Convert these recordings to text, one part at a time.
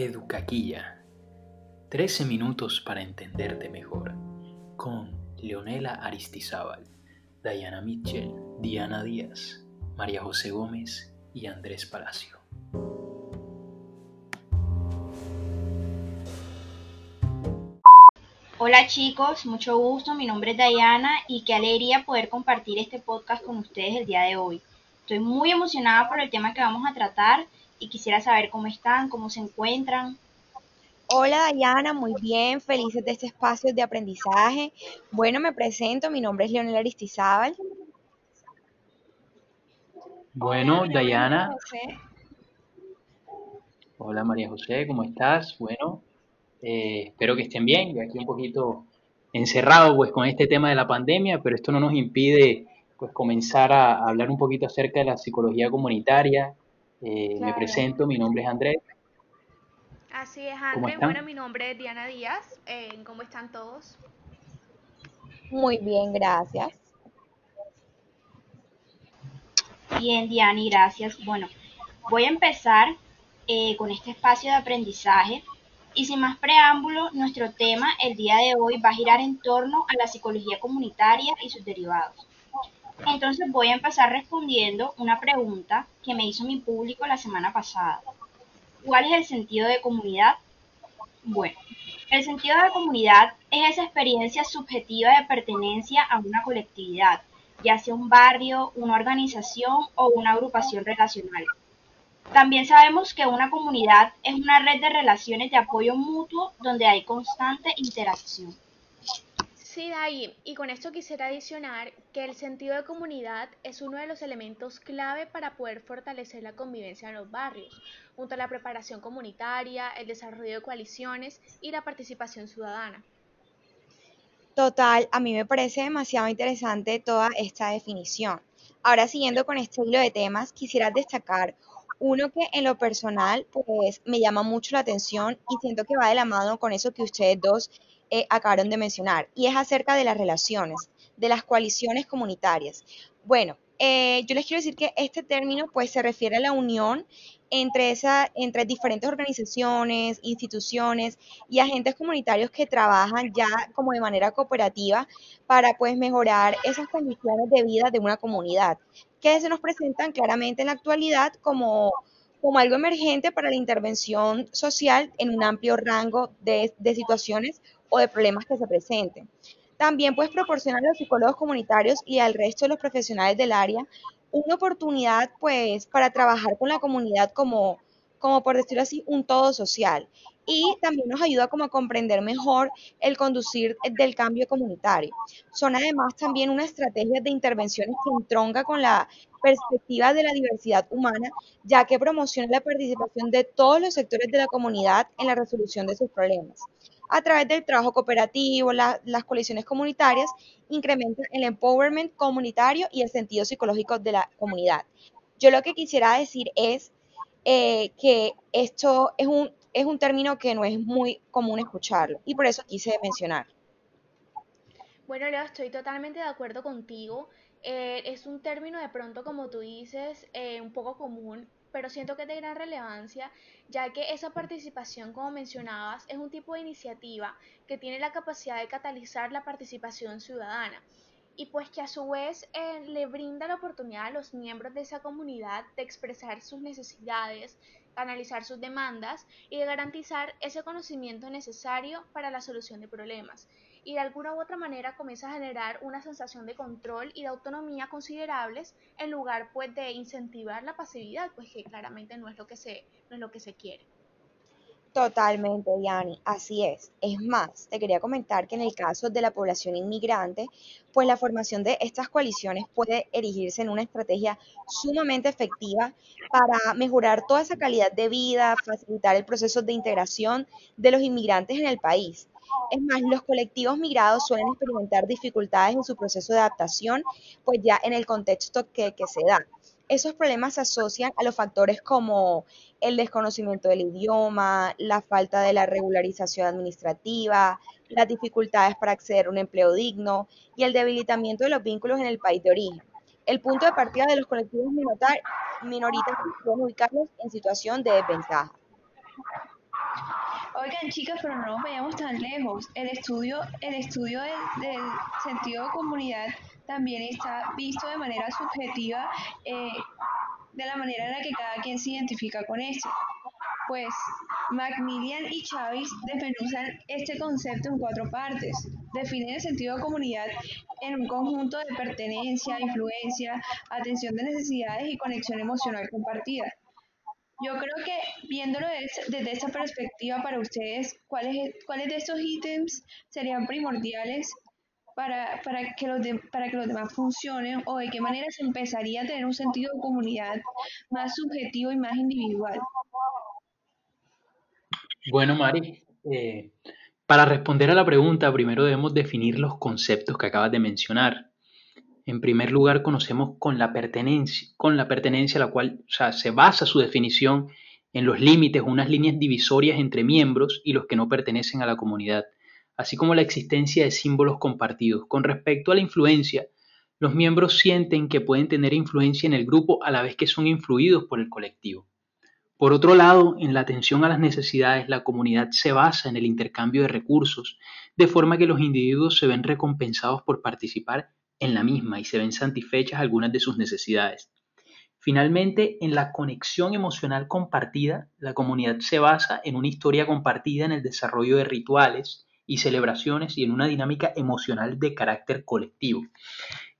Educaquilla. 13 minutos para entenderte mejor. Con Leonela Aristizábal, Diana Mitchell, Diana Díaz, María José Gómez y Andrés Palacio. Hola chicos, mucho gusto, mi nombre es Diana y qué alegría poder compartir este podcast con ustedes el día de hoy. Estoy muy emocionada por el tema que vamos a tratar y quisiera saber cómo están, cómo se encuentran. Hola Diana, muy bien, felices de este espacio de aprendizaje. Bueno, me presento, mi nombre es Leonel Aristizábal. Bueno, Diana. Hola María José, ¿cómo estás? Bueno, eh, espero que estén bien, yo aquí un poquito encerrado pues con este tema de la pandemia, pero esto no nos impide pues comenzar a hablar un poquito acerca de la psicología comunitaria. Eh, me presento, mi nombre es Andrés. Así es, Andrés. Bueno, mi nombre es Diana Díaz. Eh, ¿Cómo están todos? Muy bien, gracias. Bien, Diana, gracias. Bueno, voy a empezar eh, con este espacio de aprendizaje y sin más preámbulo, nuestro tema el día de hoy va a girar en torno a la psicología comunitaria y sus derivados. Entonces voy a empezar respondiendo una pregunta que me hizo mi público la semana pasada. ¿Cuál es el sentido de comunidad? Bueno, el sentido de comunidad es esa experiencia subjetiva de pertenencia a una colectividad, ya sea un barrio, una organización o una agrupación relacional. También sabemos que una comunidad es una red de relaciones de apoyo mutuo donde hay constante interacción. Sí, Dai, y con esto quisiera adicionar que el sentido de comunidad es uno de los elementos clave para poder fortalecer la convivencia en los barrios, junto a la preparación comunitaria, el desarrollo de coaliciones y la participación ciudadana. Total, a mí me parece demasiado interesante toda esta definición. Ahora, siguiendo con este hilo de temas, quisiera destacar uno que en lo personal, pues me llama mucho la atención y siento que va de la mano con eso que ustedes dos eh, acabaron de mencionar, y es acerca de las relaciones, de las coaliciones comunitarias. Bueno, eh, yo les quiero decir que este término pues se refiere a la unión entre, esa, entre diferentes organizaciones, instituciones y agentes comunitarios que trabajan ya como de manera cooperativa para pues mejorar esas condiciones de vida de una comunidad, que se nos presentan claramente en la actualidad como como algo emergente para la intervención social en un amplio rango de, de situaciones o de problemas que se presenten. También pues proporcionar a los psicólogos comunitarios y al resto de los profesionales del área una oportunidad pues para trabajar con la comunidad como, como por decirlo así, un todo social. Y también nos ayuda como a comprender mejor el conducir del cambio comunitario. Son además también una estrategia de intervenciones que entronca con la perspectiva de la diversidad humana, ya que promociona la participación de todos los sectores de la comunidad en la resolución de sus problemas a través del trabajo cooperativo, las coaliciones comunitarias, incrementa el empowerment comunitario y el sentido psicológico de la comunidad. Yo lo que quisiera decir es eh, que esto es un, es un término que no es muy común escucharlo y por eso quise mencionar. Bueno, Leo, estoy totalmente de acuerdo contigo. Eh, es un término de pronto, como tú dices, eh, un poco común, pero siento que es de gran relevancia, ya que esa participación, como mencionabas, es un tipo de iniciativa que tiene la capacidad de catalizar la participación ciudadana. Y pues que a su vez eh, le brinda la oportunidad a los miembros de esa comunidad de expresar sus necesidades, canalizar sus demandas y de garantizar ese conocimiento necesario para la solución de problemas y de alguna u otra manera comienza a generar una sensación de control y de autonomía considerables en lugar pues de incentivar la pasividad, pues que claramente no es lo que se, no es lo que se quiere. Totalmente, Diani, así es. Es más, te quería comentar que en el caso de la población inmigrante, pues la formación de estas coaliciones puede erigirse en una estrategia sumamente efectiva para mejorar toda esa calidad de vida, facilitar el proceso de integración de los inmigrantes en el país. Es más, los colectivos migrados suelen experimentar dificultades en su proceso de adaptación, pues ya en el contexto que, se da. Esos problemas se asocian a los factores como el desconocimiento del idioma, la falta de la regularización administrativa, las dificultades para acceder a un empleo digno y el debilitamiento de los vínculos en el país de origen. El punto de partida de los colectivos minoritarios es ubicarlos en situación de desventaja. Oigan, chicas, pero no nos vayamos tan lejos. El estudio, el estudio del, sentido de comunidad también está visto de manera subjetiva eh, de la manera en la que cada quien se identifica con esto. Pues Macmillan y Chávez desmenuzan este concepto en cuatro partes. Definen el sentido de comunidad en un conjunto de pertenencia, influencia, atención de necesidades y conexión emocional compartida. Yo creo que viéndolo desde, esta perspectiva para ustedes, ¿cuáles, ¿cuáles de estos ítems serían primordiales para, para, que los para que los demás funcionen o de qué manera se empezaría a tener un sentido de comunidad más subjetivo y más individual? Bueno, Mari, eh, para responder a la pregunta, primero debemos definir los conceptos que acabas de mencionar. En primer lugar, conocemos con la pertenencia, con la pertenencia a la cual se basa su definición en los límites, unas líneas divisorias entre miembros y los que no pertenecen a la comunidad, así como la existencia de símbolos compartidos. Con respecto a la influencia, los miembros sienten que pueden tener influencia en el grupo a la vez que son influidos por el colectivo. Por otro lado, en la atención a las necesidades, la comunidad se basa en el intercambio de recursos, de forma que los individuos se ven recompensados por participar en la misma y se ven satisfechas algunas de sus necesidades. Finalmente, en la conexión emocional compartida, la comunidad se basa en una historia compartida en el desarrollo de rituales y celebraciones y en una dinámica emocional de carácter colectivo.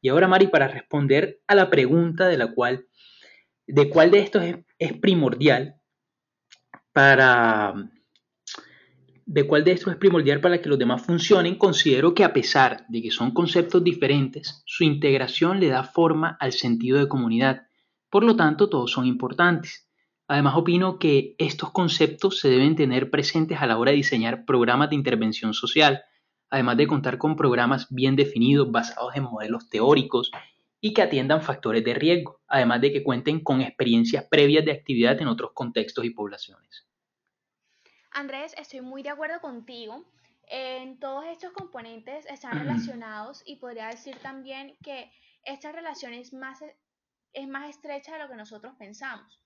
Y ahora, Mari, para responder a la pregunta de la cual de cuál de estos es, primordial para de cuál de estos es primordial para que los demás funcionen, considero que a pesar de que son conceptos diferentes, su integración le da forma al sentido de comunidad. Por lo tanto, todos son importantes. Además, opino que estos conceptos se deben tener presentes a la hora de diseñar programas de intervención social, además de contar con programas bien definidos basados en modelos teóricos y que atiendan factores de riesgo, además de que cuenten con experiencias previas de actividad en otros contextos y poblaciones. Andrés, estoy muy de acuerdo contigo. En todos estos componentes están relacionados y podría decir también que esta relación es más, es más estrecha de lo que nosotros pensamos.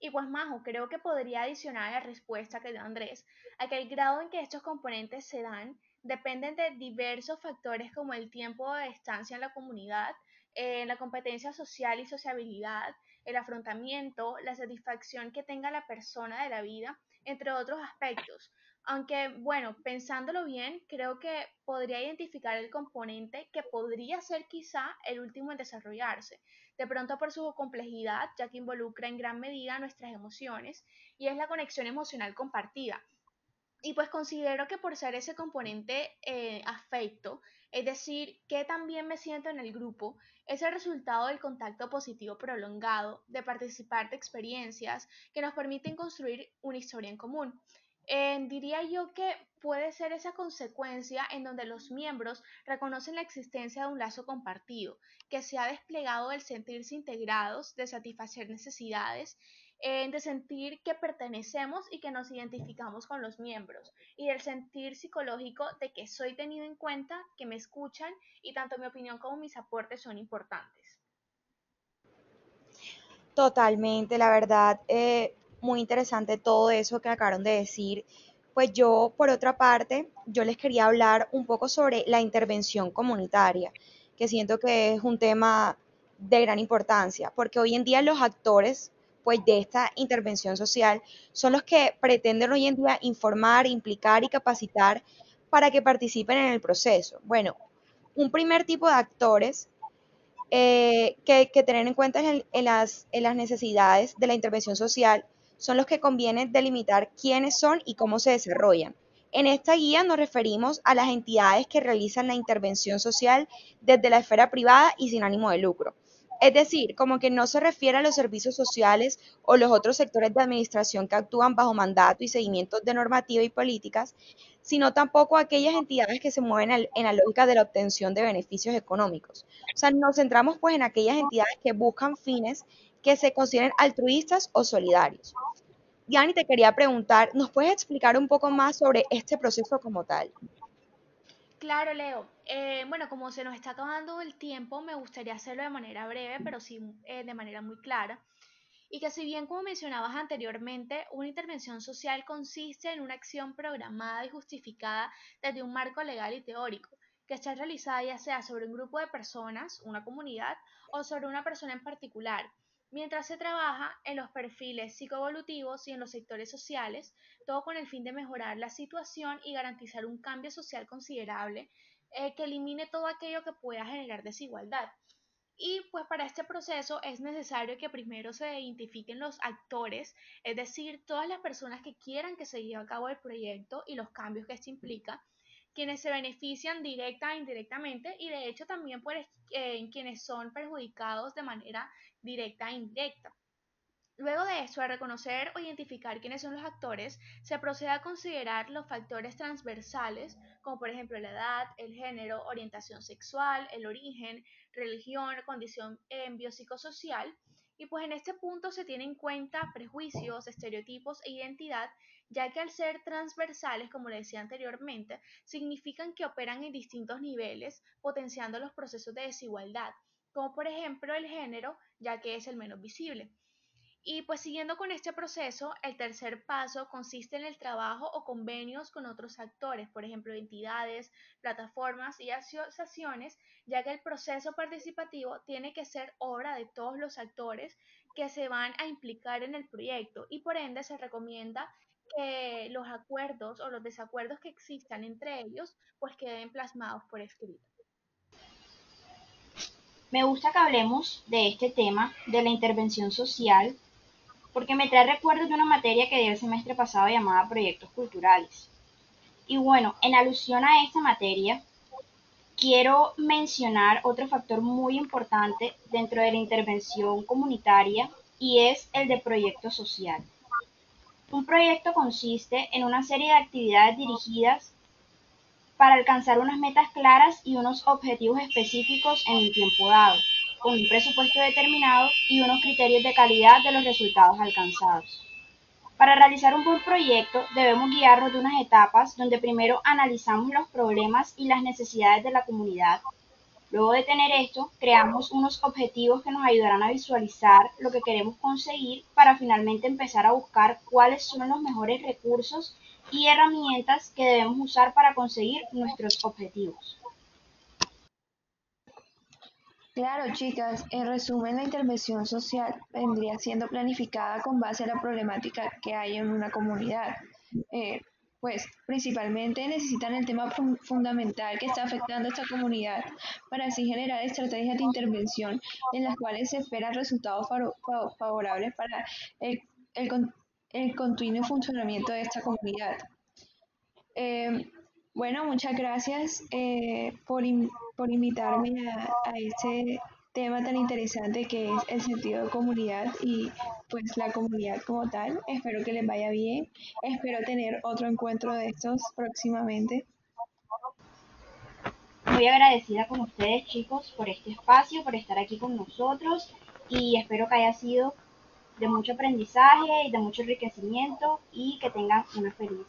Y pues Majo, creo que podría adicionar a la respuesta que dio Andrés, a que el grado en que estos componentes se dan dependen de diversos factores como el tiempo de estancia en la comunidad, en la competencia social y sociabilidad, el afrontamiento, la satisfacción que tenga la persona de la vida, entre otros aspectos. Aunque, bueno, pensándolo bien, creo que podría identificar el componente que podría ser quizá el último en desarrollarse, de pronto por su complejidad, ya que involucra en gran medida nuestras emociones, y es la conexión emocional compartida. Y pues considero que por ser ese componente eh, afecto, es decir, que también me siento en el grupo, es el resultado del contacto positivo prolongado, de participar de experiencias que nos permiten construir una historia en común. Diría yo que puede ser esa consecuencia en donde los miembros reconocen la existencia de un lazo compartido, que se ha desplegado del sentirse integrados, de satisfacer necesidades de sentir que pertenecemos y que nos identificamos con los miembros, y del sentir psicológico de que soy tenido en cuenta, que me escuchan y tanto mi opinión como mis aportes son importantes. Totalmente, la verdad, eh, muy interesante todo eso que acabaron de decir. Pues yo, por otra parte, yo les quería hablar un poco sobre la intervención comunitaria, que siento que es un tema de gran importancia, porque hoy en día los actores pues de esta intervención social son los que pretenden hoy en día informar, implicar y capacitar para que participen en el proceso. Bueno, un primer tipo de actores eh, que, tener en cuenta en, las, en las necesidades de la intervención social son los que conviene delimitar quiénes son y cómo se desarrollan. En esta guía nos referimos a las entidades que realizan la intervención social desde la esfera privada y sin ánimo de lucro. Es decir, como que no se refiere a los servicios sociales o los otros sectores de administración que actúan bajo mandato y seguimiento de normativa y políticas, sino tampoco a aquellas entidades que se mueven en la lógica de la obtención de beneficios económicos. O sea, nos centramos pues en aquellas entidades que buscan fines que se consideren altruistas o solidarios. Yani, te quería preguntar, ¿nos puedes explicar un poco más sobre este proceso como tal? Claro, Leo. Eh, bueno, como se nos está acabando el tiempo, me gustaría hacerlo de manera breve, pero sí eh, de manera muy clara. y que si bien como mencionabas anteriormente, una intervención social consiste en una acción programada y justificada desde un marco legal y teórico, que está realizada ya sea sobre un grupo de personas, una comunidad, o sobre una persona en particular, mientras se trabaja en los perfiles psicoevolutivos y en los sectores sociales, todo con el fin de mejorar la situación y garantizar un cambio social considerable eh, que elimine todo aquello que pueda generar desigualdad. Y pues para este proceso es necesario que primero se identifiquen los actores, es decir, todas las personas que quieran que se lleve a cabo el proyecto y los cambios que esto implica, quienes se benefician directa e indirectamente y de hecho también eh, quienes son perjudicados de manera directa e indirecta. Luego de eso, al reconocer o identificar quiénes son los actores, se procede a considerar los factores transversales, como por ejemplo la edad, el género, orientación sexual, el origen, religión, condición biopsicosocial, y pues en este punto se tienen en cuenta prejuicios, estereotipos e identidad, ya que al ser transversales, como le decía anteriormente, significan que operan en distintos niveles, potenciando los procesos de desigualdad, como por ejemplo el género, ya que es el menos visible. Y pues siguiendo con este proceso, el tercer paso consiste en el trabajo o convenios con otros actores, por ejemplo, entidades, plataformas y asociaciones, ya que el proceso participativo tiene que ser obra de todos los actores que se van a implicar en el proyecto y por ende se recomienda que los acuerdos o los desacuerdos que existan entre ellos pues queden plasmados por escrito. Me gusta que hablemos de este tema de la intervención social porque me trae recuerdos de una materia que di el semestre pasado llamada Proyectos Culturales. Y bueno, en alusión a esta materia, quiero mencionar otro factor muy importante dentro de la intervención comunitaria y es el de proyecto social. Un proyecto consiste en una serie de actividades dirigidas para alcanzar unas metas claras y unos objetivos específicos en un tiempo dado con un presupuesto determinado y unos criterios de calidad de los resultados alcanzados. Para realizar un buen proyecto debemos guiarnos de unas etapas donde primero analizamos los problemas y las necesidades de la comunidad. Luego de tener esto, creamos unos objetivos que nos ayudarán a visualizar lo que queremos conseguir para finalmente empezar a buscar cuáles son los mejores recursos y herramientas que debemos usar para conseguir nuestros objetivos. Claro, chicas, en resumen, la intervención social vendría siendo planificada con base a la problemática que hay en una comunidad. Eh, pues principalmente necesitan el tema fundamental que está afectando a esta comunidad para así generar estrategias de intervención en las cuales se esperan resultados favorables para el, continuo funcionamiento de esta comunidad. Eh, bueno, muchas gracias eh, por, por, invitarme a, a, este tema tan interesante que es el sentido de comunidad y pues la comunidad como tal. Espero que les vaya bien. Espero tener otro encuentro de estos próximamente. Muy agradecida con ustedes chicos por este espacio, por estar aquí con nosotros y espero que haya sido de mucho aprendizaje y de mucho enriquecimiento y que tengan una feliz